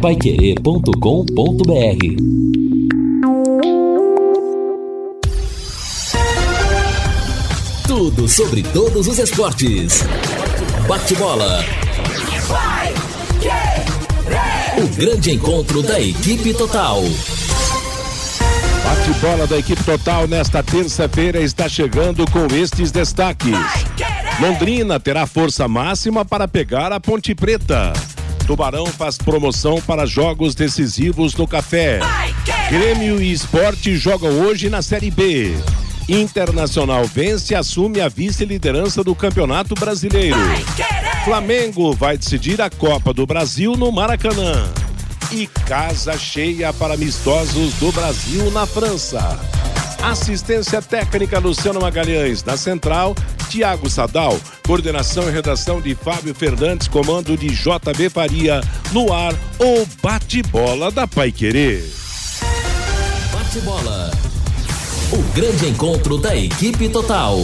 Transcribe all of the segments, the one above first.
paiquerê.com.br Tudo sobre todos os esportes. Bate-bola. O grande encontro da equipe total. Bate-bola da equipe total nesta terça-feira está chegando com estes destaques. Londrina terá força máxima para pegar a Ponte Preta. Tubarão faz promoção para jogos decisivos no café. Grêmio e Esporte jogam hoje na Série B. Internacional vence e assume a vice-liderança do Campeonato Brasileiro. Flamengo vai decidir a Copa do Brasil no Maracanã. E casa cheia para amistosos do Brasil na França. Assistência técnica Luciano Magalhães, na Central, Tiago Sadal, coordenação e redação de Fábio Fernandes, comando de JB Faria, no ar, o bate-bola da Pai Querer. Bate-bola. O grande encontro da equipe total.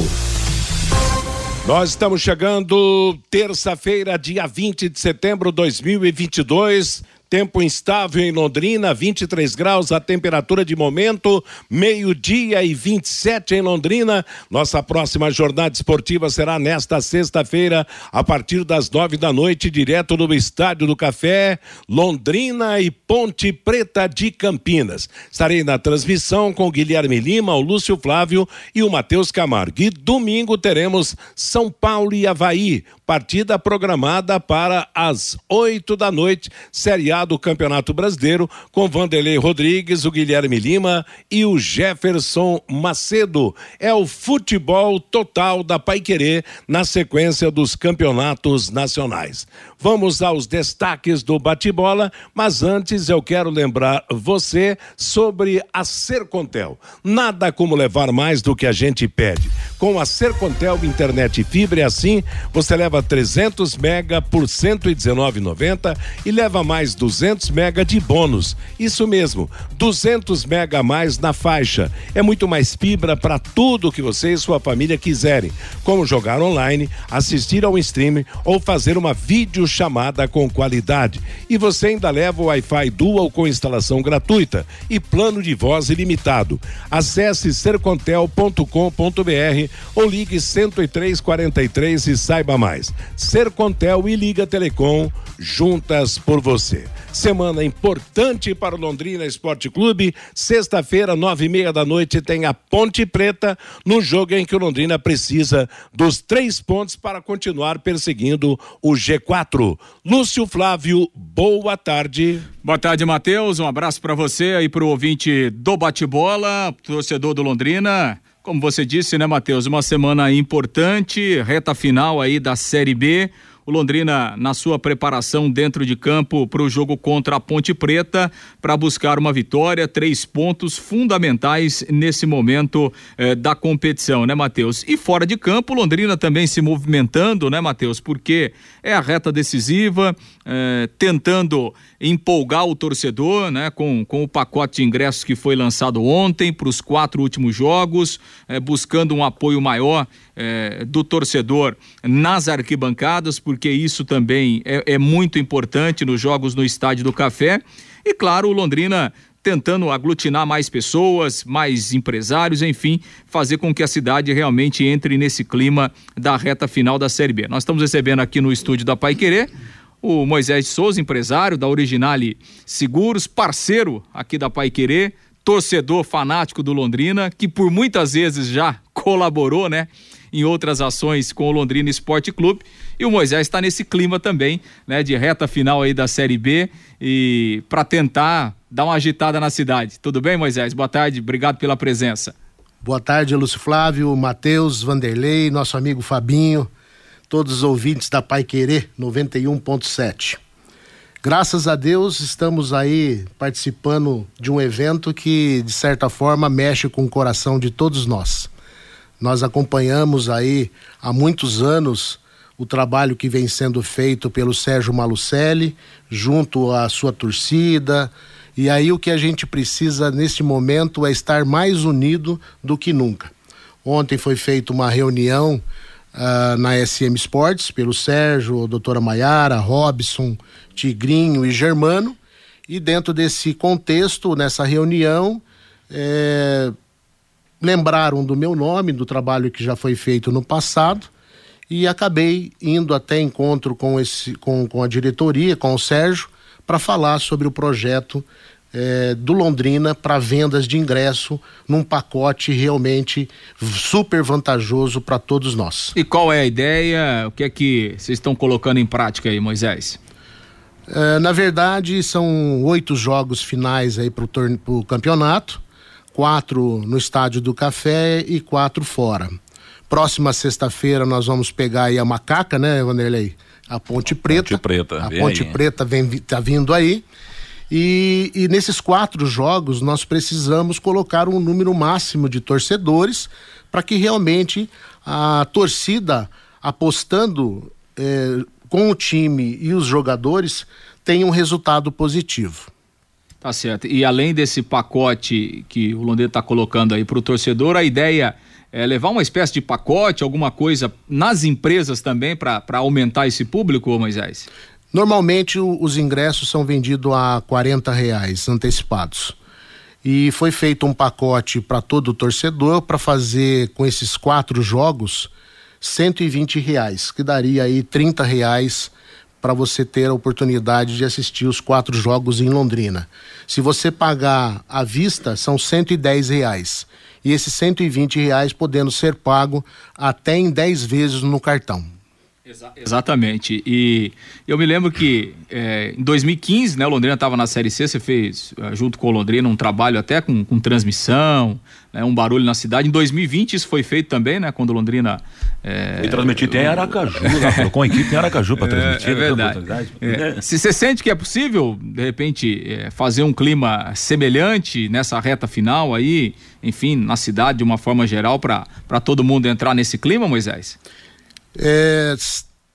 Nós estamos chegando terça-feira, dia 20 de setembro de 2022. Tempo instável em Londrina, 23 graus a temperatura de momento, meio-dia e 27 em Londrina. Nossa próxima jornada esportiva será nesta sexta-feira, a partir das nove da noite, direto no Estádio do Café, Londrina e Ponte Preta de Campinas. Estarei na transmissão com Guilherme Lima, o Lúcio Flávio e o Matheus Camargo. E domingo teremos São Paulo e Havaí, partida programada para as oito da noite, Série A do Campeonato Brasileiro, com Vanderlei Rodrigues, o Guilherme Lima e o Jefferson Macedo. É o futebol total da Paiquerê na sequência dos campeonatos nacionais. Vamos aos destaques do bate-bola, mas antes eu quero lembrar você sobre a Sercontel. Nada como levar mais do que a gente pede. Com a Sercontel internet fibra é assim, você leva 300 mega por 119,90 e leva mais 200 mega de bônus. Isso mesmo, 200 mega a mais na faixa. É muito mais fibra para tudo que você e sua família quiserem, como jogar online, assistir ao streaming ou fazer uma vídeo chamada com qualidade. E você ainda leva o Wi-Fi Dual com instalação gratuita e plano de voz ilimitado. Acesse sercontel.com.br ou ligue 10343 e saiba mais. Sercontel e Liga Telecom juntas por você. Semana importante para o Londrina Esporte Clube. Sexta-feira, nove e meia da noite, tem a Ponte Preta no jogo em que o Londrina precisa dos três pontos para continuar perseguindo o G4. Lúcio Flávio, boa tarde. Boa tarde, Matheus. Um abraço para você aí para o ouvinte do bate-bola, torcedor do Londrina. Como você disse, né, Matheus? Uma semana importante, reta final aí da Série B o Londrina na sua preparação dentro de campo para o jogo contra a Ponte Preta para buscar uma vitória, três pontos fundamentais nesse momento eh, da competição, né, Matheus? E fora de campo, Londrina também se movimentando, né, Matheus? Porque é a reta decisiva, eh, tentando empolgar o torcedor, né, com, com o pacote de ingressos que foi lançado ontem para os quatro últimos jogos, eh, buscando um apoio maior eh, do torcedor nas arquibancadas, porque isso também é, é muito importante nos jogos no Estádio do Café. E claro, o Londrina tentando aglutinar mais pessoas, mais empresários, enfim, fazer com que a cidade realmente entre nesse clima da reta final da Série B. Nós estamos recebendo aqui no estúdio da Pai Querer o Moisés Souza, empresário da Originale Seguros, parceiro aqui da Pai Querer, torcedor fanático do Londrina, que por muitas vezes já colaborou, né? Em outras ações com o Londrina Esporte Clube. E o Moisés está nesse clima também, né? De reta final aí da Série B e para tentar dar uma agitada na cidade. Tudo bem, Moisés? Boa tarde, obrigado pela presença. Boa tarde, Lúcio Flávio, Matheus, Vanderlei, nosso amigo Fabinho, todos os ouvintes da Pai Querer 91.7. Graças a Deus estamos aí participando de um evento que de certa forma mexe com o coração de todos nós. Nós acompanhamos aí há muitos anos o trabalho que vem sendo feito pelo Sérgio Malucelli junto à sua torcida, e aí o que a gente precisa neste momento é estar mais unido do que nunca. Ontem foi feita uma reunião uh, na SM Sports pelo Sérgio, doutora Maiara, Robson, Tigrinho e Germano. E dentro desse contexto, nessa reunião, é, lembraram do meu nome, do trabalho que já foi feito no passado, e acabei indo até encontro com, esse, com, com a diretoria, com o Sérgio, para falar sobre o projeto é, do Londrina para vendas de ingresso num pacote realmente super vantajoso para todos nós. E qual é a ideia? O que é que vocês estão colocando em prática aí, Moisés? É, na verdade, são oito jogos finais aí para o campeonato, quatro no Estádio do Café e quatro fora. Próxima sexta-feira nós vamos pegar aí a macaca, né, Vanderlei? A Ponte Preta. Ponte Preta. A Ponte aí. Preta vem, tá vindo aí. E, e, nesses quatro jogos nós precisamos colocar um número máximo de torcedores para que realmente a torcida apostando eh, com o time e os jogadores tenha um resultado positivo. Tá certo. E além desse pacote que o Londrina está colocando aí para o torcedor, a ideia é levar uma espécie de pacote, alguma coisa nas empresas também para aumentar esse público, Moisés? Normalmente os ingressos são vendidos a 40 reais antecipados. E foi feito um pacote para todo o torcedor para fazer com esses quatro jogos 120 reais, que daria aí 30 reais para você ter a oportunidade de assistir os quatro jogos em Londrina. Se você pagar à vista, são 110 reais. E esses 120 reais podendo ser pago até em 10 vezes no cartão. Exa exatamente. E eu me lembro que é, em 2015, né, o Londrina estava na Série C, você fez, é, junto com o Londrina, um trabalho até com, com transmissão, né, um barulho na cidade. Em 2020 isso foi feito também, né, quando o Londrina... É, e transmitir tem Aracaju, né, com a equipe tem Aracaju para transmitir. É, é verdade. É. Se você sente que é possível, de repente, é, fazer um clima semelhante nessa reta final aí, enfim, na cidade de uma forma geral, para todo mundo entrar nesse clima, Moisés? É,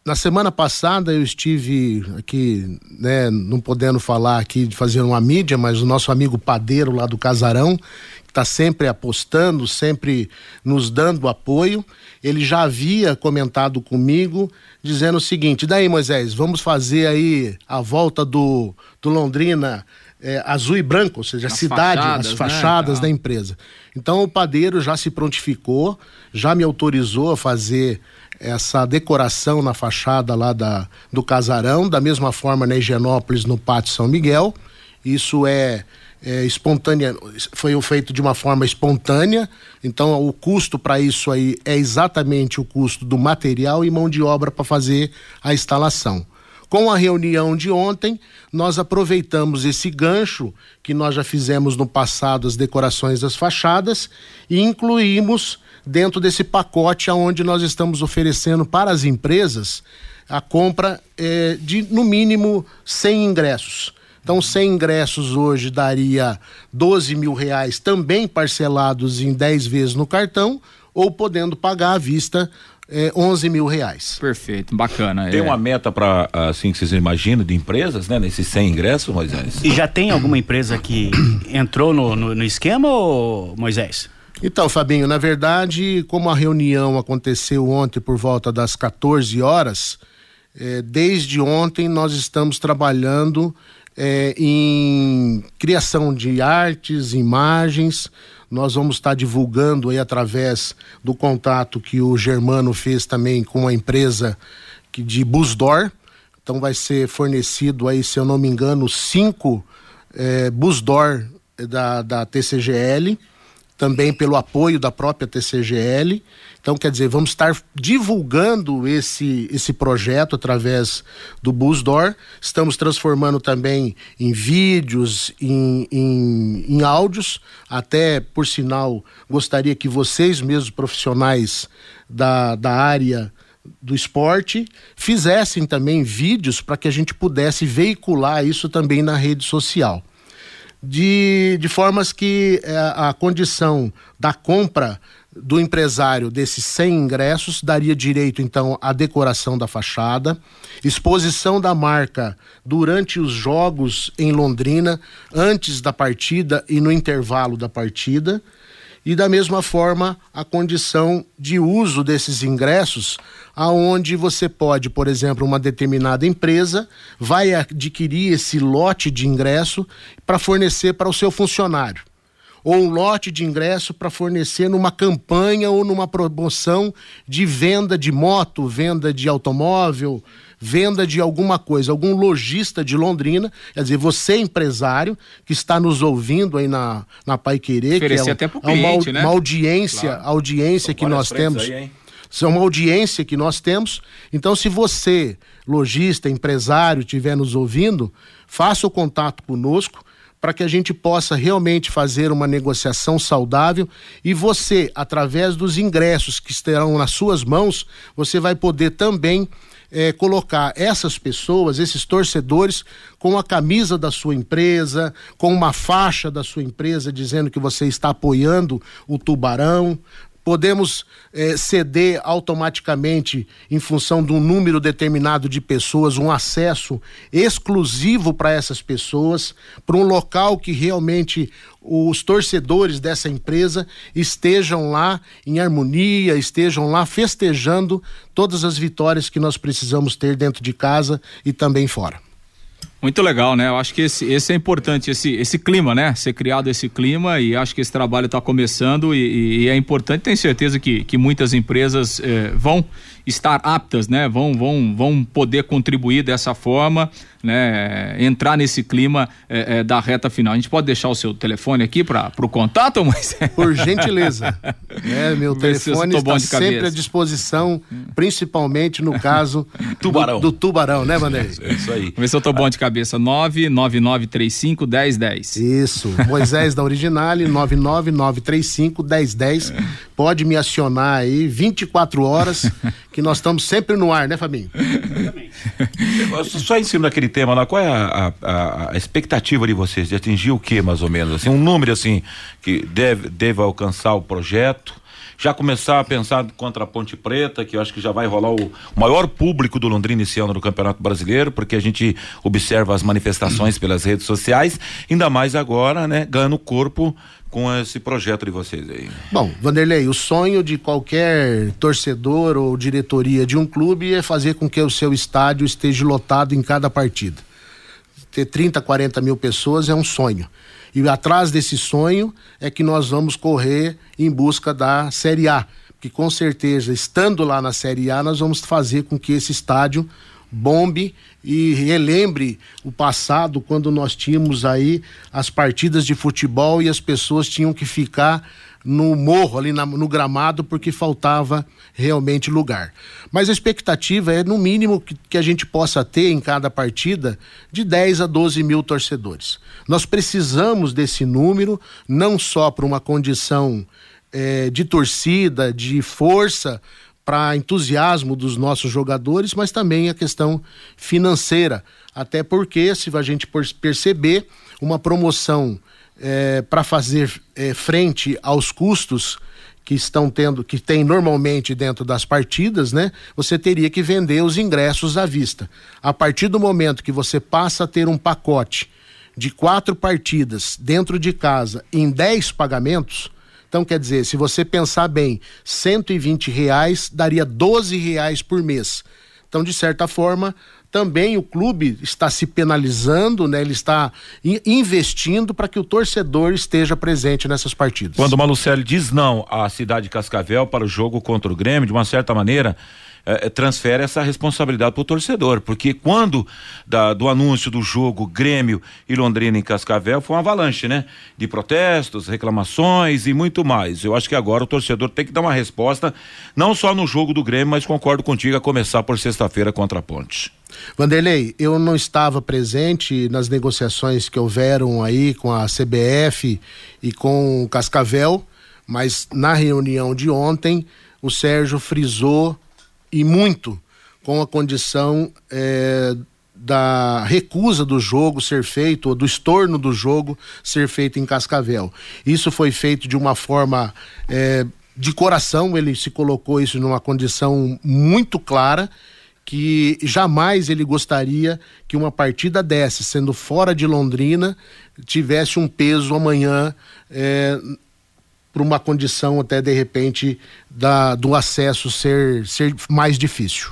na semana passada eu estive aqui, né, não podendo falar aqui de fazer uma mídia, mas o nosso amigo padeiro lá do Casarão, que está sempre apostando, sempre nos dando apoio, ele já havia comentado comigo, dizendo o seguinte: daí Moisés, vamos fazer aí a volta do, do Londrina é, azul e branco, ou seja, a cidade, fachadas, as fachadas né? da empresa. Então o padeiro já se prontificou, já me autorizou a fazer essa decoração na fachada lá da, do casarão, da mesma forma na Higienópolis, no Pátio São Miguel. Isso é, é espontânea, foi feito de uma forma espontânea, então o custo para isso aí é exatamente o custo do material e mão de obra para fazer a instalação. Com a reunião de ontem, nós aproveitamos esse gancho que nós já fizemos no passado, as decorações das fachadas, e incluímos dentro desse pacote aonde nós estamos oferecendo para as empresas a compra eh, de no mínimo 100 ingressos. Então, 100 ingressos hoje daria 12 mil reais, também parcelados em 10 vezes no cartão, ou podendo pagar à vista é, 11 mil reais. Perfeito, bacana. Tem é. uma meta para, assim, que vocês imaginam, de empresas, né? Nesses 100 ingressos, Moisés? E já tem alguma empresa que entrou no, no, no esquema, ou, Moisés? Então, Fabinho, na verdade, como a reunião aconteceu ontem por volta das 14 horas, é, desde ontem nós estamos trabalhando é, em criação de artes, imagens. Nós vamos estar divulgando aí através do contato que o Germano fez também com a empresa que, de Busdor. Então vai ser fornecido aí, se eu não me engano, cinco é, Busdor da, da TCGL também pelo apoio da própria TCGL. Então, quer dizer, vamos estar divulgando esse, esse projeto através do Busdor. Estamos transformando também em vídeos, em, em, em áudios. Até, por sinal, gostaria que vocês mesmos, profissionais da, da área do esporte, fizessem também vídeos para que a gente pudesse veicular isso também na rede social de, de formas que a, é, a condição da compra do empresário desses 100 ingressos daria direito então à decoração da fachada, exposição da marca durante os jogos em Londrina, antes da partida e no intervalo da partida, e da mesma forma a condição de uso desses ingressos, aonde você pode, por exemplo, uma determinada empresa vai adquirir esse lote de ingresso para fornecer para o seu funcionário. Ou um lote de ingresso para fornecer numa campanha ou numa promoção de venda de moto, venda de automóvel, venda de alguma coisa, algum lojista de Londrina, quer dizer, você empresário que está nos ouvindo aí na, na Pai Querer, que é, um, até pro cliente, uma, né? uma audiência, Claro. audiência São que nós temos. aí, hein? Isso é uma audiência que nós temos. Então, se você, lojista, empresário, estiver nos ouvindo, faça o contato conosco para que a gente possa realmente fazer uma negociação saudável e você, através dos ingressos que estarão nas suas mãos, você vai poder também eh, colocar essas pessoas, esses torcedores, com a camisa da sua empresa, com uma faixa da sua empresa dizendo que você está apoiando o Tubarão, podemos eh, ceder automaticamente, em função de um número determinado de pessoas, um acesso exclusivo para essas pessoas, para um local que realmente os torcedores dessa empresa estejam lá em harmonia, estejam lá festejando todas as vitórias que nós precisamos ter dentro de casa e também fora. Muito legal, né? Eu acho que esse, esse é importante, esse, esse clima, né? Ser criado esse clima e acho que esse trabalho está começando e, e é importante. Tenho certeza que, que muitas empresas eh, vão estar aptas, né? Vão, vão, vão poder contribuir dessa forma, né? Entrar nesse clima eh, eh, da reta final. A gente pode deixar o seu telefone aqui para o contato, mas Por gentileza. É, meu telefone está sempre à disposição, principalmente no caso Tubarão. Do, do tubarão, né, Vanderlei? É isso aí. vamos ver se eu tô bom de cabeça. 99935 1010. Isso, Moisés da Originale, 99935 1010. Pode me acionar aí 24 horas, que nós estamos sempre no ar, né, Fabinho? Só- Só ensino aquele tema lá, qual é a, a- a expectativa de vocês de atingir o que mais ou menos? Assim, um número assim que deve, deve alcançar o projeto? Já começar a pensar contra a Ponte Preta, que eu acho que já vai rolar o maior público do Londrina esse ano no Campeonato Brasileiro, porque a gente observa as manifestações pelas redes sociais, ainda mais agora, né, ganhando corpo com esse projeto de vocês aí. Bom, Vanderlei, o sonho de qualquer torcedor ou diretoria de um clube é fazer com que o seu estádio esteja lotado em cada partida. Ter 30, 40 mil pessoas é um sonho. E atrás desse sonho é que nós vamos correr em busca da Série A. Que com certeza, estando lá na Série A, nós vamos fazer com que esse estádio bombe e relembre o passado quando nós tínhamos aí as partidas de futebol e as pessoas tinham que ficar no morro ali na- no gramado porque faltava realmente lugar. Mas a expectativa é no mínimo que, que a gente possa ter em cada partida de 10 a 12 mil torcedores. Nós precisamos desse número não só para uma condição eh, de torcida, de força para entusiasmo dos nossos jogadores, mas também a questão financeira. Até porque, se a gente perceber, uma promoção para fazer eh, frente aos custos que estão tendo, que tem normalmente dentro das partidas, né? Você teria que vender os ingressos à vista. A partir do momento que você passa a ter um pacote de quatro partidas dentro de casa em 10 pagamentos, então, quer dizer, se você pensar bem, 120 reais daria 12 reais por mês. Então, de certa forma, também o clube está se penalizando, né? Ele está in- investindo para que o torcedor esteja presente nessas partidas. Quando o Malucelli diz não à cidade de Cascavel para o jogo contra o Grêmio, de uma certa maneira, eh, eh, transfere essa responsabilidade para o torcedor, porque quando da- do anúncio do jogo Grêmio e Londrina em Cascavel foi uma avalanche, né? De protestos, reclamações e muito mais. Eu acho que agora o torcedor tem que dar uma resposta, não só no jogo do Grêmio, mas concordo contigo a começar por sexta-feira contra a Ponte. Vanderlei, eu não estava presente nas negociações que houveram aí com a CBF e com o Cascavel, mas na reunião de ontem o Sérgio frisou e muito com a condição eh, da recusa do jogo ser feito, ou do estorno do jogo ser feito em Cascavel. Isso foi feito de uma forma eh, de coração, ele se colocou isso numa condição muito clara que jamais ele gostaria que uma partida dessa, sendo fora de Londrina, tivesse um peso amanhã eh, para uma condição até de repente da, do acesso ser, ser mais difícil.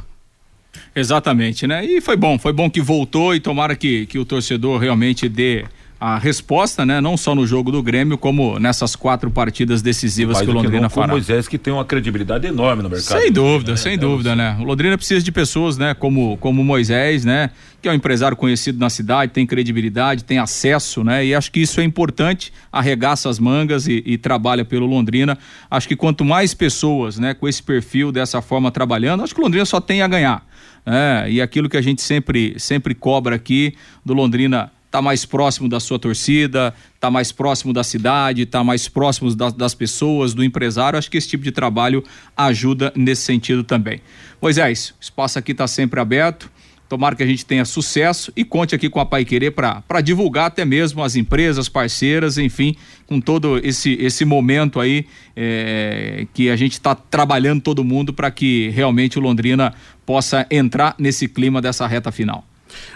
Exatamente, né? E foi bom, foi bom que voltou e tomara que, que o torcedor realmente dê a resposta, né? Não só no jogo do Grêmio, como nessas quatro partidas decisivas que o Londrina que fará. O Moisés que tem uma credibilidade enorme no mercado. Sem dúvida, né? sem é, dúvida, né? O Londrina precisa de pessoas, né? Como como Moisés, né? Que é um empresário conhecido na cidade, tem credibilidade, tem acesso, né? E acho que isso é importante. Arregaça as mangas e, e trabalha pelo Londrina. Acho que quanto mais pessoas, né? Com esse perfil dessa forma trabalhando, acho que o Londrina só tem a ganhar. É, e aquilo que a gente sempre sempre cobra aqui do Londrina tá mais próximo da sua torcida, tá mais próximo da cidade, tá mais próximo das, pessoas, do empresário. Acho que esse tipo de trabalho ajuda nesse sentido também. Moisés, o espaço aqui está sempre aberto. Tomara que a gente tenha sucesso e conte aqui com a Pai Querer para divulgar até mesmo as empresas, parceiras, enfim, com todo esse, esse momento aí é, que a gente está trabalhando todo mundo para que realmente o Londrina possa entrar nesse clima dessa reta final.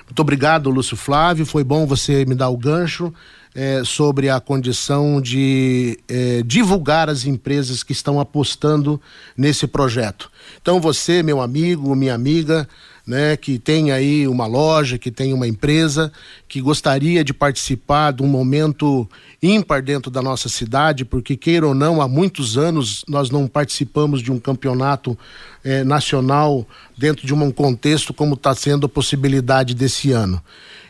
Muito obrigado, Lúcio Flávio. Foi bom você me dar o gancho é, sobre a condição de é, divulgar as empresas que estão apostando nesse projeto. Então, você, meu amigo, minha amiga, né, que tem aí uma loja, que tem uma empresa, que gostaria de participar de um momento ímpar dentro da nossa cidade, porque queira ou não, há muitos anos nós não participamos de um campeonato eh, nacional dentro de um contexto como está sendo a possibilidade desse ano.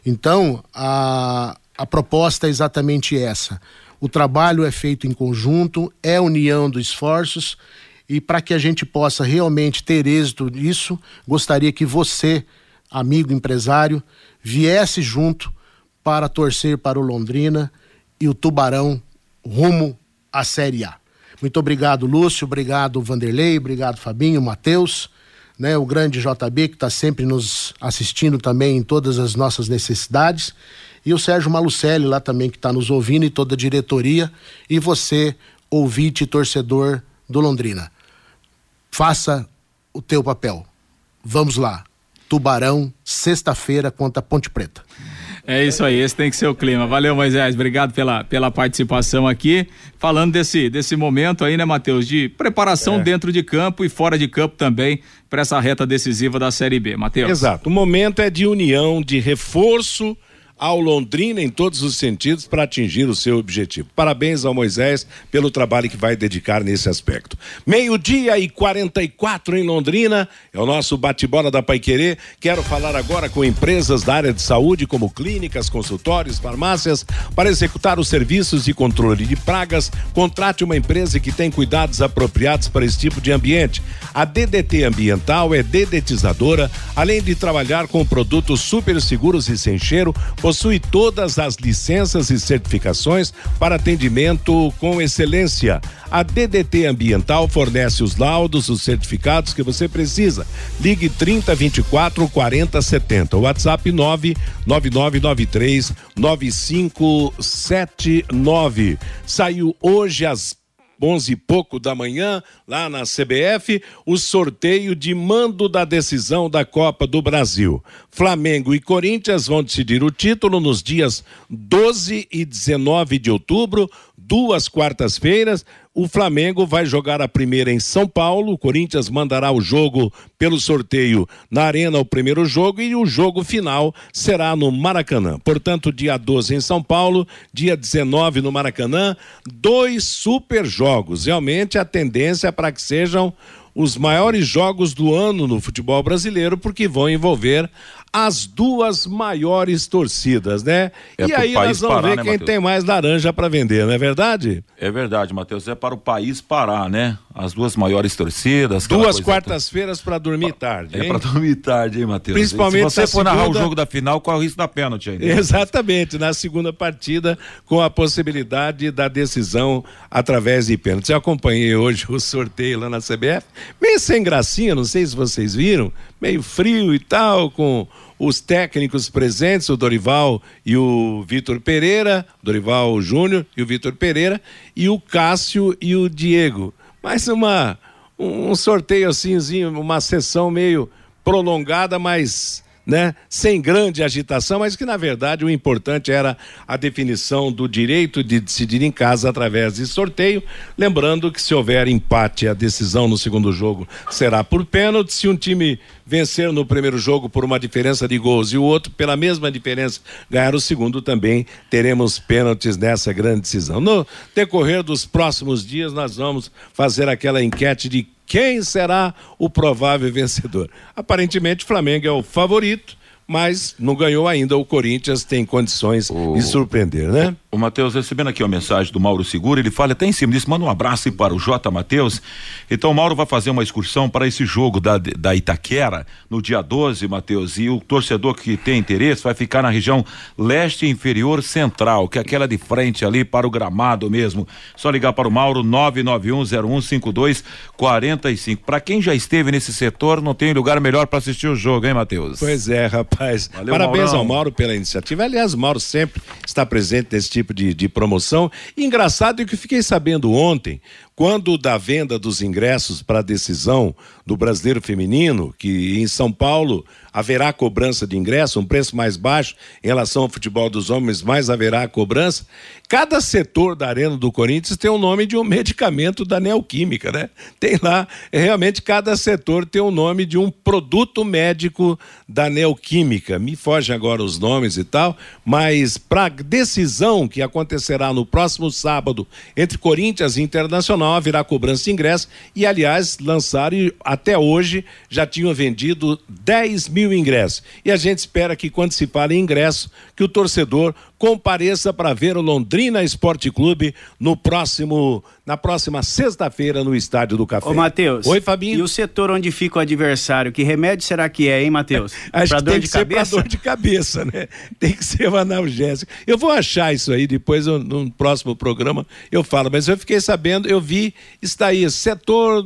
Então, a, a proposta é exatamente essa. O trabalho é feito em conjunto, é união dos esforços e para que a gente possa realmente ter êxito nisso, gostaria que você, amigo empresário, viesse junto para torcer para o Londrina e o Tubarão rumo à Série A. Muito obrigado, Lúcio, obrigado, Vanderlei, obrigado, Fabinho, Matheus, né, o grande JB que está sempre nos assistindo também em todas as nossas necessidades, e o Sérgio Malucelli lá também que está nos ouvindo e toda a diretoria, e você, ouvinte torcedor do Londrina. Faça o teu papel. Vamos lá. Tubarão, sexta-feira contra Ponte Preta. É isso aí, esse tem que ser o clima. Valeu, Moisés. Obrigado pela, pela participação aqui. Falando desse, desse momento aí, né, Matheus? De preparação é. dentro de campo e fora de campo também para essa reta decisiva da Série B. Matheus. Exato. O momento é de união, de reforço ao Londrina em todos os sentidos para atingir o seu objetivo. Parabéns ao Moisés pelo trabalho que vai dedicar nesse aspecto. Meio-dia e 44 em Londrina, é o nosso bate-bola da Paiquerê. Quero falar agora com empresas da área de saúde, como clínicas, consultórios, farmácias, para executar os serviços de controle de pragas. Contrate uma empresa que tem cuidados apropriados para esse tipo de ambiente. A DDT Ambiental é dedetizadora, além de trabalhar com produtos super seguros e sem cheiro possui todas as licenças e certificações para atendimento com excelência. A DDT Ambiental fornece os laudos, os certificados que você precisa. Ligue 30 24 40 70. WhatsApp 99993 9579. Saiu hoje às onze e pouco da manhã, lá na CBF, o sorteio de mando da decisão da Copa do Brasil. Flamengo e Corinthians vão decidir o título nos dias 12 e 19 de outubro, duas quartas-feiras. O Flamengo vai jogar a primeira em São Paulo, o Corinthians mandará o jogo pelo sorteio na Arena, o primeiro jogo, e o jogo final será no Maracanã. Portanto, dia 12 em São Paulo, dia 19 no Maracanã, dois super jogos. Realmente a tendência é para que sejam os maiores jogos do ano no futebol brasileiro, porque vão envolver as duas maiores torcidas, né? É e aí nós vamos parar, ver né, quem Mateus? tem mais laranja para vender, não é verdade? É verdade, Matheus. É para o país parar, né? As duas maiores torcidas. Duas quartas-feiras para dormir tarde. É para dormir tarde, hein, Matheus? Principalmente se você for segunda... narrar o jogo da final, qual o risco da pênalti ainda? Exatamente, na segunda partida, com a possibilidade da decisão através de pênalti. Eu acompanhei hoje o sorteio lá na CBF, meio sem gracinha, não sei se vocês viram, meio frio e tal, com os técnicos presentes, o Dorival e o Vitor Pereira, Dorival Júnior e o Vitor Pereira, e o Cássio e o Diego. Mais uma um sorteio uma sessão meio prolongada, mas né? Sem grande agitação, mas que na verdade o importante era a definição do direito de decidir em casa através de sorteio. Lembrando que se houver empate, a decisão no segundo jogo será por pênalti. Se um time vencer no primeiro jogo por uma diferença de gols e o outro pela mesma diferença ganhar o segundo, também teremos pênaltis nessa grande decisão. No decorrer dos próximos dias, nós vamos fazer aquela enquete de quem será o provável vencedor. Aparentemente, o Flamengo é o favorito, mas não ganhou ainda. O Corinthians tem condições o... de surpreender, né? O Matheus, recebendo aqui uma mensagem do Mauro Segura, ele fala até em cima disso, manda um abraço aí para o J. Matheus. Então o Mauro vai fazer uma excursão para esse jogo da, da Itaquera no dia 12, Matheus. E o torcedor que tem interesse vai ficar na região leste inferior central, que é aquela de frente ali para o gramado mesmo. Só ligar para o Mauro 991015245. Para quem já esteve nesse setor, não tem lugar melhor para assistir o jogo, hein, Matheus? Pois é, rapaz. Valeu, Parabéns Maurão. ao Mauro pela iniciativa. Aliás, Mauro sempre está presente nesse tipo tipo de, de promoção. E engraçado é que eu fiquei sabendo ontem, quando da venda dos ingressos para a decisão do Brasileiro Feminino, que em São Paulo haverá cobrança de ingresso, um preço mais baixo em relação ao futebol dos homens, mas haverá cobrança. Cada setor da Arena do Corinthians tem o nome de um medicamento da Neoquímica, né? Tem lá, realmente cada setor tem o nome de um produto médico da Neoquímica. Me foge agora os nomes e tal, mas para decisão que acontecerá no próximo sábado entre Corinthians e Internacional, haverá cobrança de ingresso e, aliás, lançaram e até hoje já tinham vendido 10 mil mil ingressos. E a gente espera que, quando se fala em ingresso, que o torcedor compareça para ver o Londrina Esporte Clube no próximo, na próxima sexta-feira no Estádio do Café. Ô, Matheus. Oi, Fabinho. E o setor onde fica o adversário, que remédio será que é, hein, Matheus? Acho pra que tem que ser para dor de cabeça, né? Tem que ser o analgésico. Eu vou achar isso aí depois, no próximo programa, eu falo. Mas eu fiquei sabendo, eu vi, está aí, setor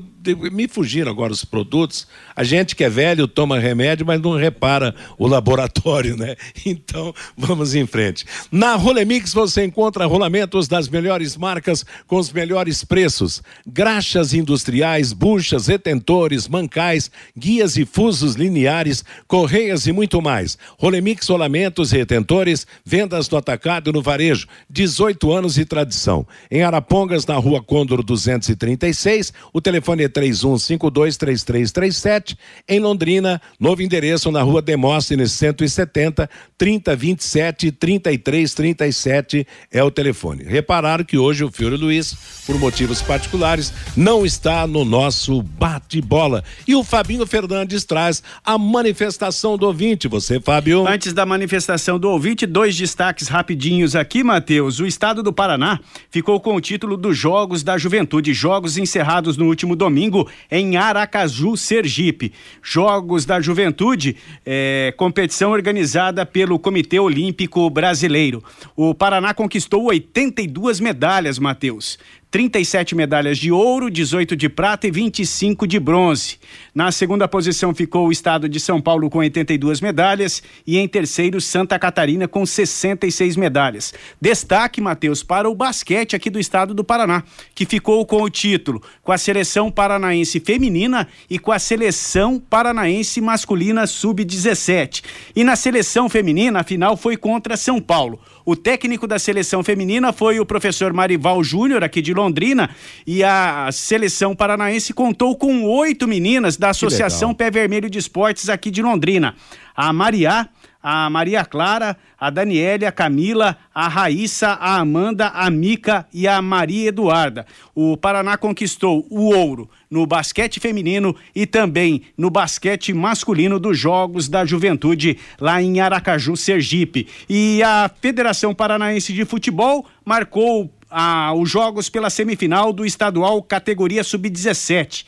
me fugiram agora os produtos. A gente que é velho toma remédio, mas não repara o laboratório, né? Então, vamos em frente. Na Rolemix você encontra rolamentos das melhores marcas com os melhores preços. Graxas industriais, buchas, retentores, mancais, guias e fusos lineares, correias e muito mais. Rolemix rolamentos e retentores, vendas no atacado e no varejo. 18 anos de tradição. Em Arapongas, na rua Condor 236, o telefone é 31523337. Em Londrina, novo endereço na rua Demóstenes 170, 3027 33 3337 é o telefone. Repararam que hoje o Fiore Luiz, por motivos particulares, não está no nosso bate-bola. E o Fabinho Fernandes traz a manifestação do ouvinte. Você, Fábio? Antes da manifestação do ouvinte, dois destaques rapidinhos aqui, Matheus. O estado do Paraná ficou com o título dos Jogos da Juventude, jogos encerrados no último domingo em Aracaju, Sergipe. Jogos da Juventude, é, competição organizada pelo Comitê Olímpico Brasileiro. O Paraná conquistou 82 medalhas, Matheus. 37 medalhas de ouro, 18 de prata e 25 de bronze. Na segunda posição ficou o estado de São Paulo com 82 medalhas e em terceiro Santa Catarina com 66 medalhas. Destaque, Matheus, para o basquete aqui do estado do Paraná, que ficou com o título com a seleção paranaense feminina e com a seleção paranaense masculina sub-17. E na seleção feminina, a final foi contra São Paulo. O técnico da seleção feminina foi o professor Marival Júnior, aqui de Londrina, e a seleção paranaense contou com oito meninas da Associação Pé Vermelho de Esportes aqui de Londrina. A Mariá, a Maria Clara, a Daniela, a Camila, a Raíssa, a Amanda, a Mica e a Maria Eduarda. O Paraná conquistou o ouro no basquete feminino e também no basquete masculino dos Jogos da Juventude lá em Aracaju, Sergipe. E a Federação Paranaense de Futebol marcou ah, os jogos pela semifinal do estadual categoria sub-17.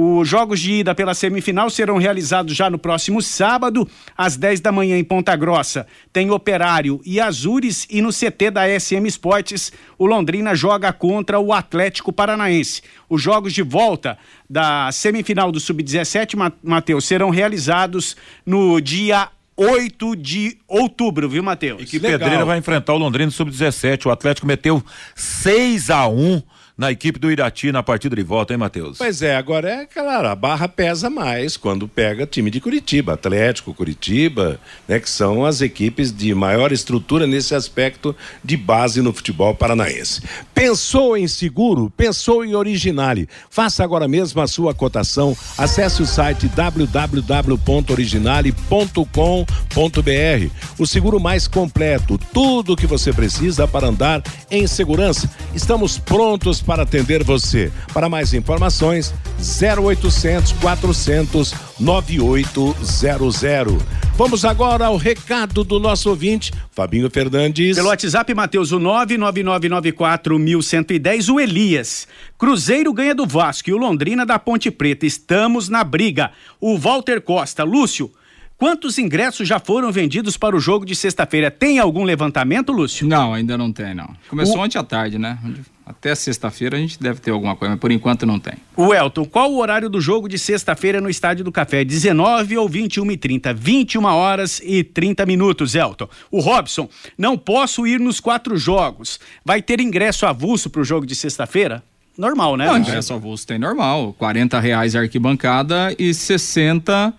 Os jogos de ida pela semifinal serão realizados já no próximo sábado, às 10 da manhã, em Ponta Grossa. Tem Operário e Azures, e no CT da SM Esportes, o Londrina joga contra o Atlético Paranaense. Os jogos de volta da semifinal do Sub-17, Matheus, serão realizados no dia 8 de outubro, viu, Matheus? E que Legal. Pedreira vai enfrentar o Londrina Sub-17. O Atlético meteu 6 a 1 na equipe do Irati na partida de volta, hein, Matheus? Pois é, agora é claro, a barra pesa mais quando pega time de Curitiba, Atlético, Curitiba, né, que são as equipes de maior estrutura nesse aspecto de base no futebol paranaense. Pensou em seguro? Pensou em Originale. Faça agora mesmo a sua cotação. Acesse o site www.originale.com.br. O seguro mais completo, tudo o que você precisa para andar em segurança. Estamos prontos para atender você. Para mais informações, 0800 400 9800. Vamos agora ao recado do nosso ouvinte, Fabinho Fernandes. Pelo WhatsApp, Matheus, o 99994110, o Elias. Cruzeiro ganha do Vasco e o Londrina da Ponte Preta. Estamos na briga. O Walter Costa, Lúcio. Quantos ingressos já foram vendidos para o jogo de sexta-feira? Tem algum levantamento, Lúcio? Não, ainda não tem, não. Começou o... ontem à tarde, né? Até sexta-feira a gente deve ter alguma coisa, mas por enquanto não tem. O Elton, qual o horário do jogo de sexta-feira no Estádio do Café? 19 ou 21 e 30? 21 horas e 30 minutos, Elton. O Robson, não posso ir nos quatro jogos. Vai ter ingresso avulso para o jogo de sexta-feira? Normal, né? Não, ingresso avulso tem normal. 40 reais a arquibancada e 60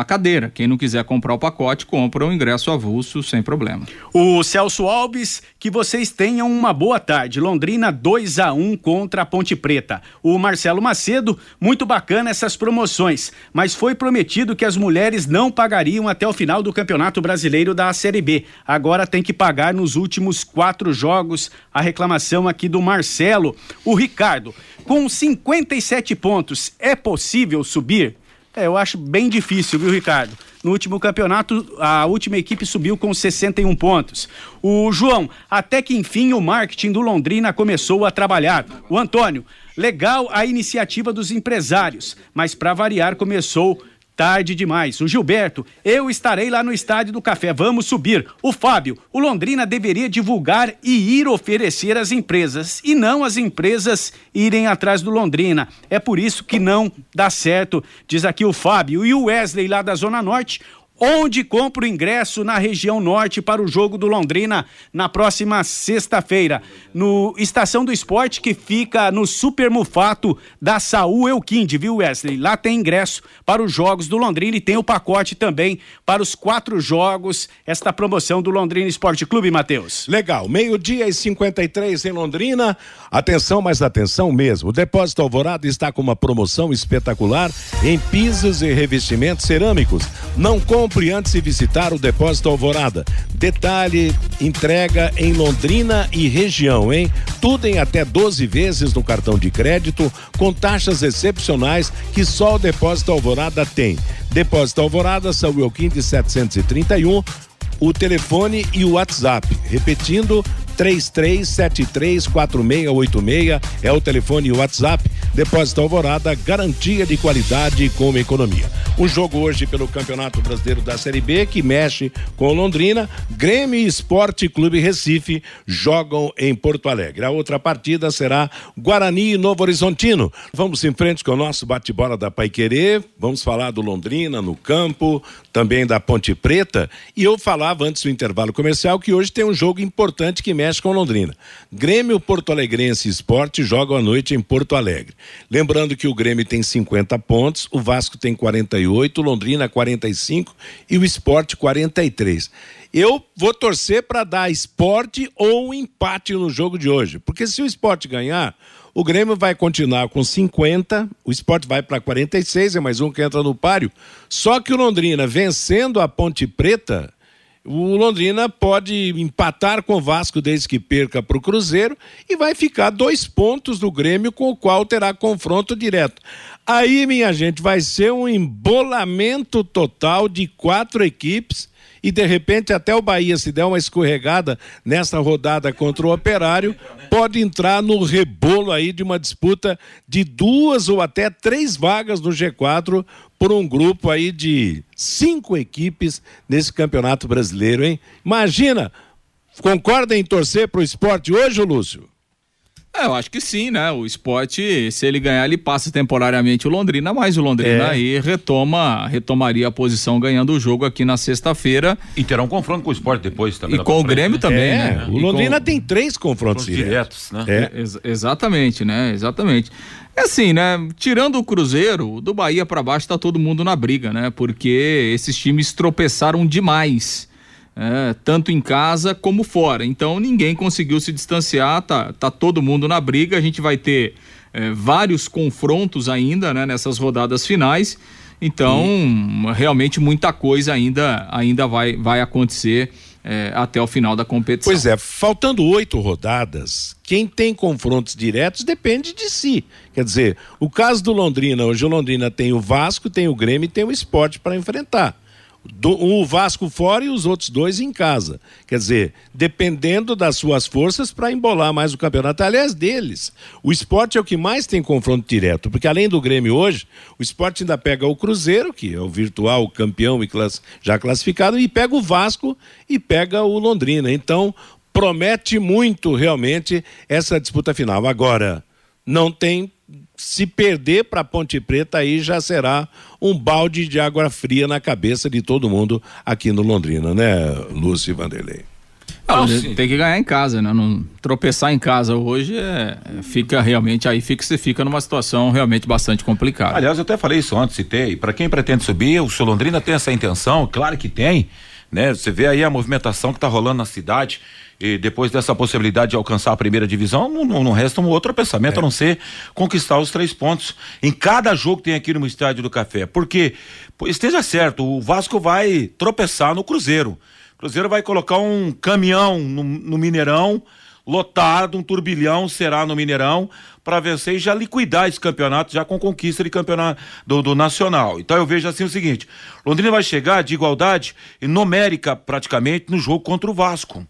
a cadeira. Quem não quiser comprar o pacote, compra o ingresso avulso sem problema. O Celso Alves, que vocês tenham uma boa tarde. Londrina 2 a 1 contra a Ponte Preta. O Marcelo Macedo, muito bacana essas promoções, mas foi prometido que as mulheres não pagariam até o final do Campeonato Brasileiro da Série B. Agora tem que pagar nos últimos quatro jogos. A reclamação aqui do Marcelo. O Ricardo, com 57 pontos, é possível subir? É, eu acho bem difícil, viu, Ricardo? No último campeonato, a última equipe subiu com 61 pontos. O João, até que enfim o marketing do Londrina começou a trabalhar. O Antônio, legal a iniciativa dos empresários, mas para variar começou Tarde demais. O Gilberto, eu estarei lá no Estádio do Café. Vamos subir. O Fábio, o Londrina deveria divulgar e ir oferecer às empresas e não as empresas irem atrás do Londrina. É por isso que não dá certo, diz aqui o Fábio. E o Wesley lá da Zona Norte, onde compra o ingresso na região norte para o jogo do Londrina na próxima sexta-feira. No Estação do Esporte, que fica no Super Mufato da Saúl Euquinde, viu, Wesley? Lá tem ingresso para os jogos do Londrina e tem o pacote também para os quatro jogos, esta promoção do Londrina Esporte Clube, Matheus. Legal, meio-dia e 53 em Londrina. Atenção, mas atenção mesmo. O Depósito Alvorada está com uma promoção espetacular em pisos e revestimentos cerâmicos. Não compre Compre antes de visitar o Depósito Alvorada. Detalhe: entrega em Londrina e região, hein? Tudo em até 12 vezes no cartão de crédito, com taxas excepcionais que só o Depósito Alvorada tem. Depósito Alvorada, São de 731 o telefone e o WhatsApp. Repetindo, 33734686 é o telefone e o WhatsApp. Depósito Alvorada, garantia de qualidade com economia. Um jogo hoje pelo Campeonato Brasileiro da Série B que mexe com Londrina. Grêmio e Esporte Clube Recife jogam em Porto Alegre. A outra partida será Guarani e Novo Horizontino. Vamos em frente com o nosso bate-bola da Paiquerê. Vamos falar do Londrina no campo, também da Ponte Preta. E eu falava antes do intervalo comercial que hoje tem um jogo importante que mexe com Londrina. Grêmio Porto Alegrense Esporte jogam à noite em Porto Alegre. Lembrando que o Grêmio tem 50 pontos, o Vasco tem 48, Londrina 45 e o Esporte 43. Eu vou torcer para dar esporte ou um empate no jogo de hoje, porque se o esporte ganhar, o Grêmio vai continuar com 50, o esporte vai para 46, é mais um que entra no páreo. Só que o Londrina, vencendo a Ponte Preta, o Londrina pode empatar com o Vasco desde que perca para o Cruzeiro e vai ficar dois pontos do Grêmio com o qual terá confronto direto. Aí, minha gente, vai ser um embolamento total de quatro equipes e de repente até o Bahia, se der uma escorregada nessa rodada contra o Operário, pode entrar no rebolo aí de uma disputa de duas ou até três vagas no G4 por um grupo aí de cinco equipes nesse Campeonato Brasileiro, hein? Imagina, concorda em torcer para o esporte hoje, Lúcio? É, eu acho que sim, né? O esporte, se ele ganhar, ele passa temporariamente o Londrina, mas o Londrina é. aí retoma, retomaria a posição ganhando o jogo aqui na sexta-feira. E terá um confronto com o esporte depois também. E com o Grêmio né? também, é, né? O Londrina com... tem três confrontos, diretos. diretos, né? É. Ex exatamente, né? Exatamente. É assim, né? Tirando o Cruzeiro, do Bahia para baixo tá todo mundo na briga, né? Porque esses times tropeçaram demais. É, tanto em casa como fora. Então ninguém conseguiu se distanciar, tá, tá todo mundo na briga. A gente vai ter é, vários confrontos ainda né, nessas rodadas finais. Então, realmente muita coisa ainda, ainda vai, vai acontecer é, até o final da competição. Pois é, faltando oito rodadas, quem tem confrontos diretos depende de si. Quer dizer, o caso do Londrina, hoje o Londrina tem o Vasco, tem o Grêmio e tem o esporte para enfrentar o Vasco fora e os outros dois em casa. Quer dizer, dependendo das suas forças para embolar mais o campeonato. Aliás, deles. O esporte é o que mais tem confronto direto, porque além do Grêmio hoje, o esporte ainda pega o Cruzeiro, que é o virtual campeão e class, já classificado, e pega o Vasco e pega o Londrina. Então, promete muito realmente essa disputa final. Agora, não tem se perder para Ponte Preta, aí já será um balde de água fria na cabeça de todo mundo aqui no Londrina, né, Lúcio Vanderlei? Não, tem que ganhar em casa, né? Não tropeçar em casa hoje é, fica realmente aí fica você fica numa situação realmente bastante complicada. Aliás, eu até falei isso ontem, citei. Para quem pretende subir, o Sul Londrina tem essa intenção, claro que tem, né? Você vê aí a movimentação que está rolando na cidade e depois dessa possibilidade de alcançar a primeira divisão, não, não resta um outro pensamento é. a não ser conquistar os três pontos em cada jogo que tem aqui no Estádio do Café. Porque, esteja certo, o Vasco vai tropeçar no Cruzeiro. O Cruzeiro vai colocar um caminhão no, no Mineirão, lotado, um turbilhão será no Mineirão, para vencer e já liquidar esse campeonato, já com conquista de campeonato do, do, Nacional. Então eu vejo assim o seguinte: Londrina vai chegar de igualdade e numérica praticamente no jogo contra o Vasco.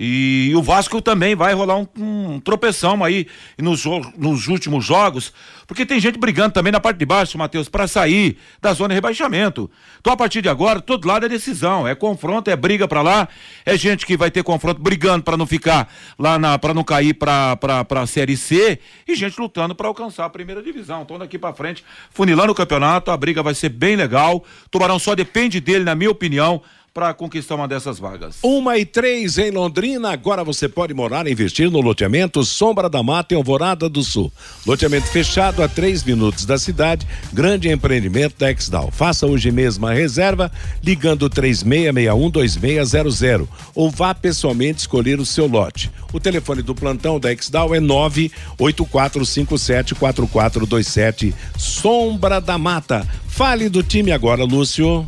E, o Vasco também vai rolar um, um tropeção aí nos, nos últimos jogos, porque tem gente brigando também na parte de baixo, Matheus, para sair da zona de rebaixamento. Então a partir de agora, todo lado é decisão, é confronto, é briga para lá, é gente que vai ter confronto brigando para não ficar lá na para não cair para para série C e gente lutando para alcançar a primeira divisão. Então daqui para frente, funilando o campeonato, a briga vai ser bem legal. Tubarão só depende dele, na minha opinião para conquistar uma dessas vagas. Uma e três em Londrina. Agora você pode morar e investir no loteamento Sombra da Mata em Alvorada do Sul. Loteamento fechado a três minutos da cidade. Grande empreendimento da Exdal. Faça hoje mesmo a reserva ligando 36612600 ou vá pessoalmente escolher o seu lote. O telefone do plantão da Exdal é 984574427. Sombra da Mata. Fale do time agora, Lúcio.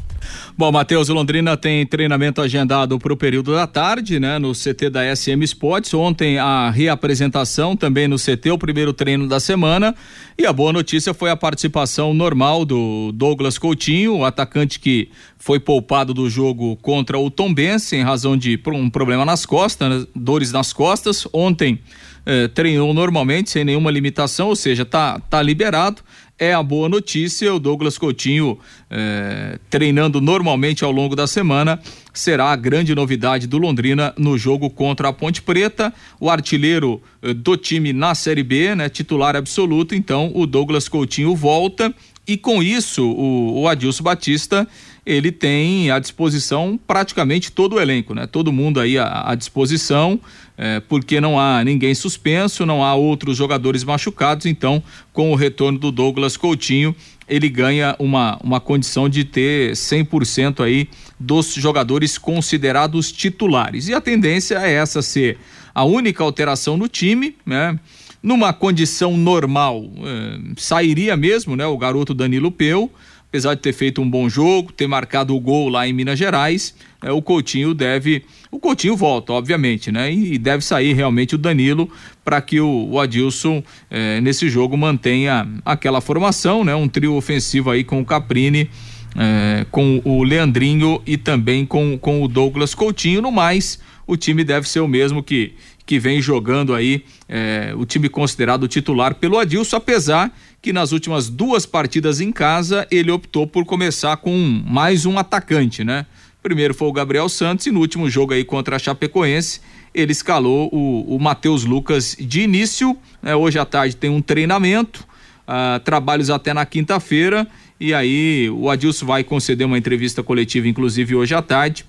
Bom, Matheus, Londrina tem treinamento agendado para o período da tarde, né? No CT da SM Sports. Ontem a reapresentação também no CT, o primeiro treino da semana. E a boa notícia foi a participação normal do Douglas Coutinho, o atacante que foi poupado do jogo contra o Tombense em razão de um problema nas costas, né? dores nas costas. Ontem eh, treinou normalmente, sem nenhuma limitação, ou seja, tá, tá liberado é a boa notícia. O Douglas Coutinho eh, treinando normalmente ao longo da semana será a grande novidade do Londrina no jogo contra a Ponte Preta. O artilheiro eh, do time na Série B, né, titular absoluto. Então, o Douglas Coutinho volta e com isso o, o Adilson Batista ele tem à disposição praticamente todo o elenco, né? Todo mundo aí à, à disposição é, porque não há ninguém suspenso, não há outros jogadores machucados, então com o retorno do Douglas Coutinho, ele ganha uma, uma condição de ter 100% aí dos jogadores considerados titulares. E a tendência é essa ser a única alteração no time, né? Numa condição normal, é, sairia mesmo, né? O garoto Danilo Peu, apesar de ter feito um bom jogo, ter marcado o gol lá em Minas Gerais, é, o Coutinho deve. O Coutinho volta, obviamente, né? E, deve sair realmente o Danilo para que o, o Adilson é, nesse jogo mantenha aquela formação, né? Um trio ofensivo aí com o Caprini. É, com o Leandrinho e também com, com o Douglas Coutinho. No mais, o time deve ser o mesmo que, que vem jogando aí, é, o time considerado titular pelo Adilson, apesar que nas últimas duas partidas em casa ele optou por começar com mais um atacante, né? Primeiro foi o Gabriel Santos e no último jogo aí contra a Chapecoense, ele escalou o, o Matheus Lucas de início. Né? Hoje à tarde tem um treinamento, uh, trabalhos até na quinta-feira. E aí o Adilson vai conceder uma entrevista coletiva, inclusive hoje à tarde.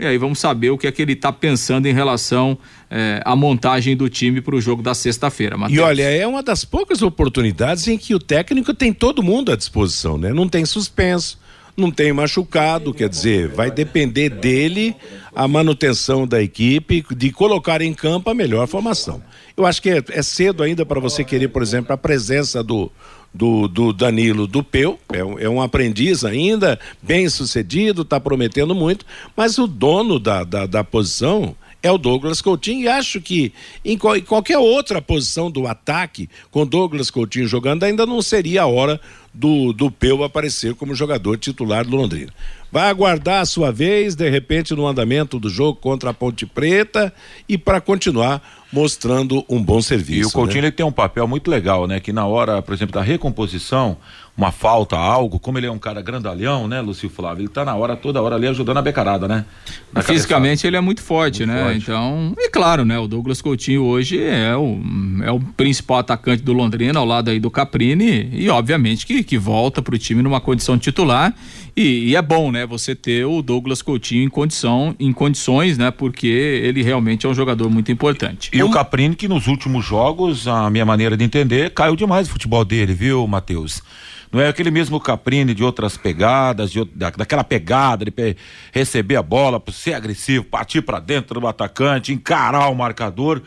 E aí vamos saber o que é que ele está pensando em relação eh, à montagem do time para o jogo da sexta-feira. E olha, é uma das poucas oportunidades em que o técnico tem todo mundo à disposição, né? Não tem suspenso, não tem machucado, quer dizer, vai depender dele a manutenção da equipe, de colocar em campo a melhor formação. Eu acho que é, é cedo ainda para você querer, por exemplo, a presença do, do, do Danilo do Peu, é um, é um aprendiz ainda, bem sucedido, está prometendo muito, mas o dono da, da, da posição é o Douglas Coutinho e acho que em, qualquer outra posição do ataque, com Douglas Coutinho jogando, ainda não seria a hora do, do Peu aparecer como jogador titular do Londrina. Vai aguardar a sua vez, de repente, no andamento do jogo contra a Ponte Preta e para continuar mostrando um bom serviço. E o Coutinho né? ele tem um papel muito legal, né? Que na hora, por exemplo, da recomposição, uma falta, algo, como ele é um cara grandalhão, né, Lúcio Flávio? Ele tá na hora, toda hora ali ajudando a becarada, né? Na Fisicamente cabeçada. ele é muito forte, muito né? Forte. Então, e claro, né? O Douglas Coutinho hoje é o, é o principal atacante do Londrina, ao lado aí do Caprini, e obviamente que, que volta pro time numa condição titular. E, e, é bom, né? Você ter o Douglas Coutinho em condição, em condições, né? Porque ele realmente é um jogador muito importante. E o Caprini, que nos últimos jogos, a minha maneira de entender, caiu demais o futebol dele, viu, Matheus? Não é aquele mesmo Caprini de outras pegadas, de, da, daquela pegada de receber a bola, ser agressivo, partir para dentro do atacante, encarar o marcador.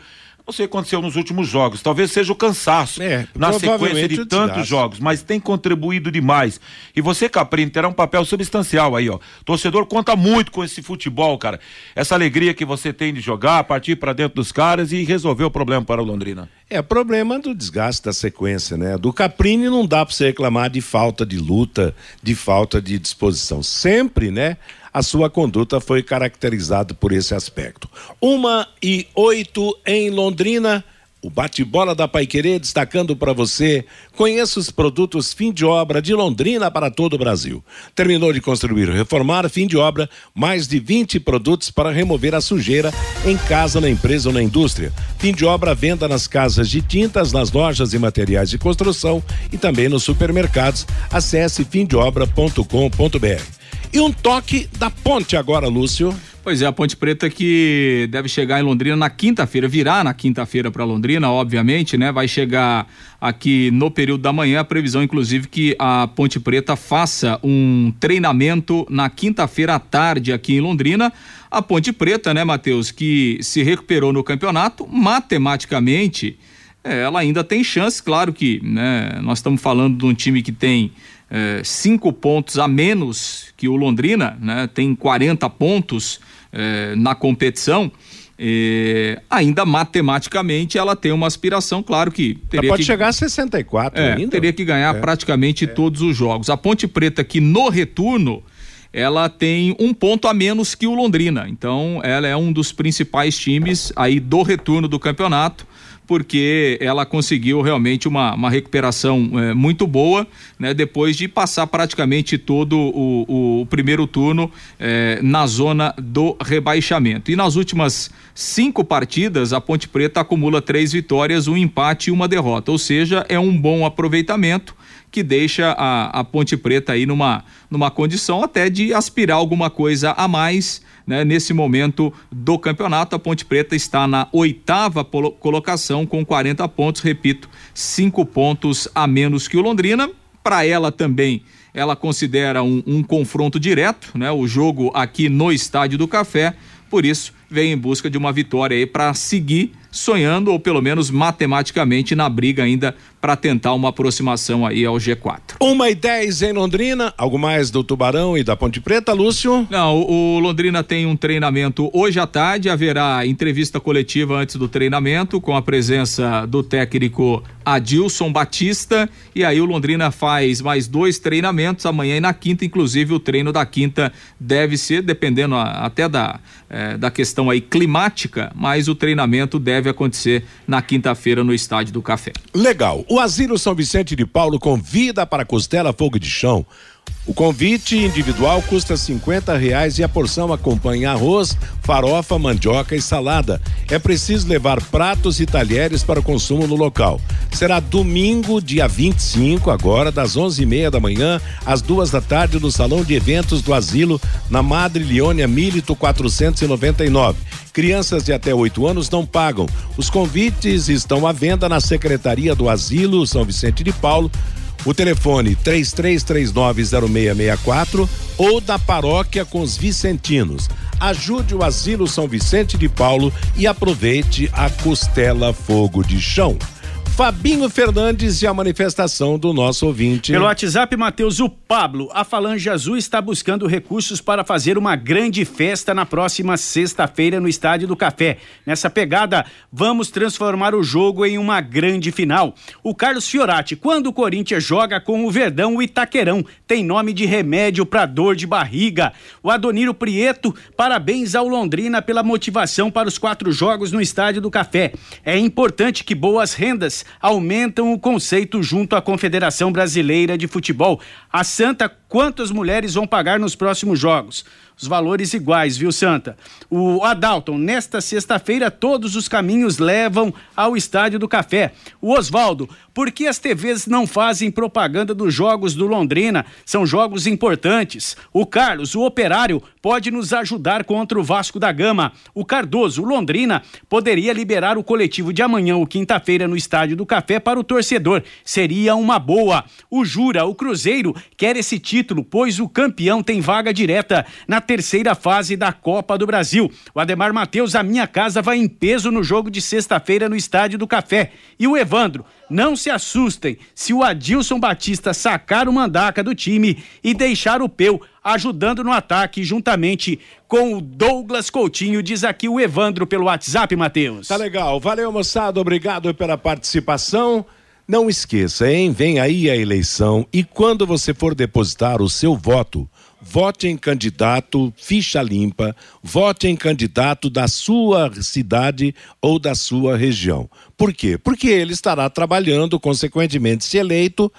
Não sei o que aconteceu nos últimos jogos. Talvez seja o cansaço é, na sequência de tantos jogos, mas tem contribuído demais. E você, Caprini, terá um papel substancial aí, ó. Torcedor conta muito com esse futebol, cara. Essa alegria que você tem de jogar, partir para dentro dos caras e resolver o problema para o Londrina. É problema do desgaste da sequência, né? Do Caprini não dá para você reclamar de falta de luta, de falta de disposição. Sempre, né? A sua conduta foi caracterizada por esse aspecto. Uma e oito em Londrina. O bate-bola da Paiquerê destacando para você. Conheça os produtos fim de obra de Londrina para todo o Brasil. Terminou de construir ou reformar, fim de obra, mais de 20 produtos para remover a sujeira em casa, na empresa ou na indústria. Fim de obra, venda nas casas de tintas, nas lojas e materiais de construção e também nos supermercados. Acesse fimdeobra.com.br. E um toque da ponte agora, Lúcio. Pois é, a Ponte Preta que deve chegar em Londrina na quinta-feira, virá na quinta-feira para Londrina, obviamente, né? Vai chegar aqui no período da manhã, a previsão inclusive que a Ponte Preta faça um treinamento na quinta-feira à tarde aqui em Londrina. A Ponte Preta, né, Matheus, que se recuperou no campeonato, matematicamente, é, ela ainda tem chance, claro que, né, nós estamos falando de um time que tem é, cinco pontos a menos que o Londrina, né? Tem 40 pontos é, na competição. É, ainda matematicamente ela tem uma aspiração, claro que teria pode que, chegar a 64 é, ainda. Teria que ganhar é. praticamente é. todos os jogos. A Ponte Preta que no retorno ela tem um ponto a menos que o Londrina. Então, ela é um dos principais times aí do retorno do campeonato porque ela conseguiu realmente uma, uma recuperação é, muito boa, né? Depois de passar praticamente todo o, o, o primeiro turno é, na zona do rebaixamento. E nas últimas cinco partidas, a Ponte Preta acumula três vitórias, um empate e uma derrota, ou seja, é um bom aproveitamento que deixa a, a Ponte Preta aí numa, numa condição até de aspirar alguma coisa a mais né, nesse momento do campeonato. A Ponte Preta está na oitava colocação com 40 pontos, repito, cinco pontos a menos que o Londrina. Para ela também, ela considera um, um confronto direto, né? O jogo aqui no Estádio do Café, por isso vem em busca de uma vitória aí para seguir sonhando ou pelo menos matematicamente na briga ainda para tentar uma aproximação aí ao G4. Uma e dez em Londrina, algo mais do Tubarão e da Ponte Preta, Lúcio? Não, o, o Londrina tem um treinamento hoje à tarde, haverá entrevista coletiva antes do treinamento com a presença do técnico Adilson Batista e aí o Londrina faz mais dois treinamentos amanhã e na quinta, inclusive o treino da quinta deve ser, dependendo a, até da, é, da questão aí climática, mas o treinamento deve acontecer na quinta-feira no Estádio do Café. Legal. O Asilo São Vicente de Paulo convida para Costela Fogo de Chão O convite individual custa cinquenta reais e a porção acompanha arroz, farofa, mandioca e salada. É preciso levar pratos e talheres para consumo no local. Será domingo, dia 25, agora, das onze e meia da manhã às duas da tarde, no Salão de Eventos do Asilo, na Madre Leônia Milito 499. Crianças de até oito anos não pagam. Os convites estão à venda na Secretaria do Asilo São Vicente de Paulo o telefone 33390664 ou da paróquia com os Vicentinos. Ajude o Asilo São Vicente de Paulo e aproveite a costela fogo de chão. Fabinho Fernandes e a manifestação do nosso ouvinte. Pelo WhatsApp, Matheus, o Pablo, a Falange Azul está buscando recursos para fazer uma grande festa na próxima sexta-feira no Estádio do Café. Nessa pegada, vamos transformar o jogo em uma grande final. O Carlos Fiorati, quando o Corinthians joga com o Verdão, o Itaquerão, tem nome de remédio para dor de barriga. O Adoniro Prieto, parabéns ao Londrina pela motivação para os quatro jogos no Estádio do Café. É importante que boas rendas aumentam o conceito junto à Confederação Brasileira de Futebol. A Santa, quantas mulheres vão pagar nos próximos jogos? os valores iguais, viu, Santa? O Adalton, nesta sexta-feira, todos os caminhos levam ao Estádio do Café. O Oswaldo, por que as TVs não fazem propaganda dos jogos do Londrina? São jogos importantes. O Carlos, o operário, pode nos ajudar contra o Vasco da Gama. O Cardoso, o Londrina, poderia liberar o coletivo de amanhã ou quinta-feira no Estádio do Café para o torcedor. Seria uma boa. O Jura, o Cruzeiro, quer esse título, pois o campeão tem vaga direta na terceira fase da Copa do Brasil. O Ademar Matheus, a minha casa vai em peso no jogo de sexta-feira no Estádio do Café. E o Evandro, não se assustem se o Adilson Batista sacar o mandaca do time e deixar o Peu ajudando no ataque juntamente com o Douglas Coutinho, diz aqui o Evandro pelo WhatsApp, Matheus. Tá legal. Valeu, moçada. Obrigado pela participação. Não esqueça, hein? Vem aí a eleição e quando você for depositar o seu voto, vote em candidato ficha limpa, vote em candidato da sua cidade ou da sua região. Por quê? Porque ele estará trabalhando, consequentemente, se eleito,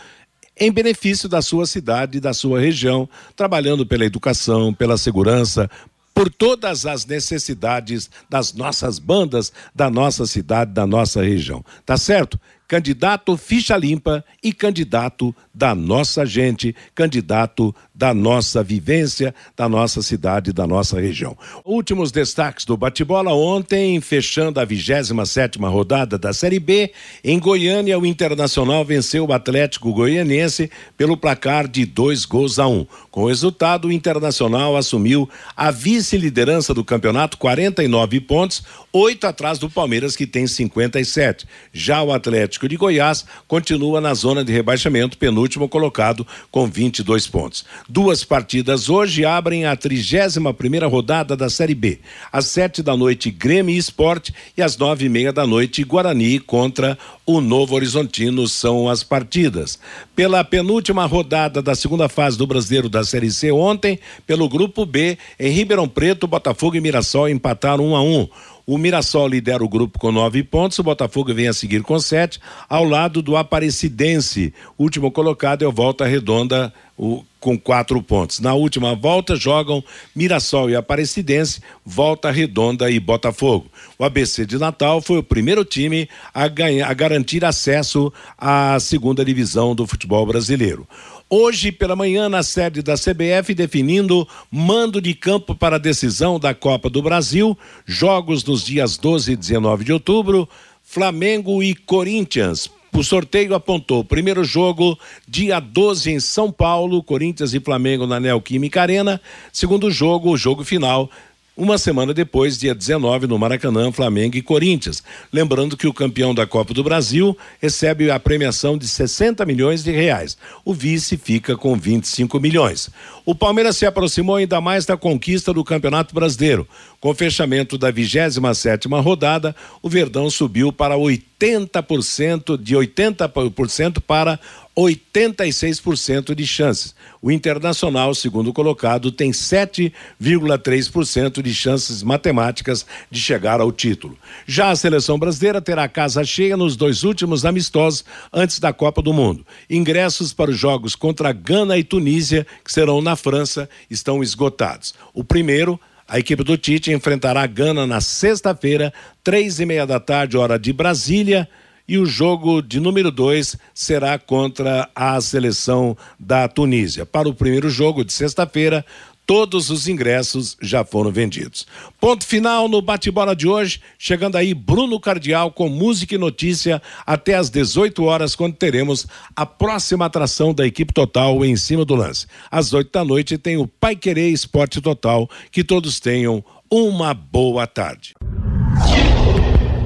em benefício da sua cidade e da sua região, trabalhando pela educação, pela segurança, por todas as necessidades das nossas bandas, da nossa cidade, da nossa região. Tá certo? Candidato ficha limpa e candidato da nossa gente, candidato da nossa vivência, da nossa cidade, da nossa região. Últimos destaques do bate-bola ontem, fechando a 27 rodada da Série B, em Goiânia o Internacional venceu o Atlético Goianense pelo placar de dois gols a um. Com o resultado, o Internacional assumiu a vice-liderança do campeonato, 49 pontos, oito atrás do Palmeiras que tem 57. Já o Atlético de Goiás continua na zona de rebaixamento, penúltimo colocado com 22 pontos. Duas partidas hoje abrem a 31 primeira rodada da Série B. Às sete da noite, Grêmio e Esporte e às nove e meia da noite, Guarani contra o Novo Horizontino são as partidas. Pela penúltima rodada da segunda fase do Brasileiro da Série C ontem, pelo Grupo B, em Ribeirão Preto, Botafogo e Mirassol empataram um a um. O Mirassol lidera o grupo com nove pontos, o Botafogo vem a seguir com sete, ao lado do Aparecidense. Último colocado é o Volta Redonda o, com quatro pontos. Na última volta jogam Mirassol e Aparecidense, Volta Redonda e Botafogo. O ABC de Natal foi o primeiro time a, ganhar, a garantir acesso à segunda divisão do futebol brasileiro. Hoje pela manhã, na sede da CBF, definindo mando de campo para a decisão da Copa do Brasil, jogos nos dias 12 e 19 de outubro, Flamengo e Corinthians. O sorteio apontou primeiro jogo, dia 12 em São Paulo, Corinthians e Flamengo na Neoquímica Arena. Segundo jogo, o jogo final, uma semana depois, dia 19, no Maracanã, Flamengo e Corinthians. Lembrando que o campeão da Copa do Brasil recebe a premiação de 60 milhões de reais. O vice fica com 25 milhões. O Palmeiras se aproximou ainda mais da conquista do Campeonato Brasileiro. Com o fechamento da 27 rodada, o Verdão subiu para 80%, de 80% para 86% de chances. O Internacional, segundo colocado, tem 7,3% de chances matemáticas de chegar ao título. Já a seleção brasileira terá casa cheia nos dois últimos amistosos antes da Copa do Mundo. Ingressos para os jogos contra Gana e Tunísia, que serão na França, estão esgotados. O primeiro a equipe do Tite enfrentará a Gana na sexta-feira, três e meia da tarde, hora de Brasília e o jogo de número 2 será contra a seleção da Tunísia. Para o primeiro jogo de sexta-feira, todos os ingressos já foram vendidos. Ponto final no bate-bola de hoje, chegando aí Bruno Cardial com música e notícia até às 18 horas, quando teremos a próxima atração da equipe total em cima do lance. Às 8 da noite tem o Pai Querer Esporte Total. Que todos tenham uma boa tarde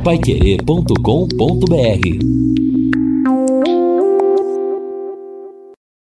paiquerê.com.br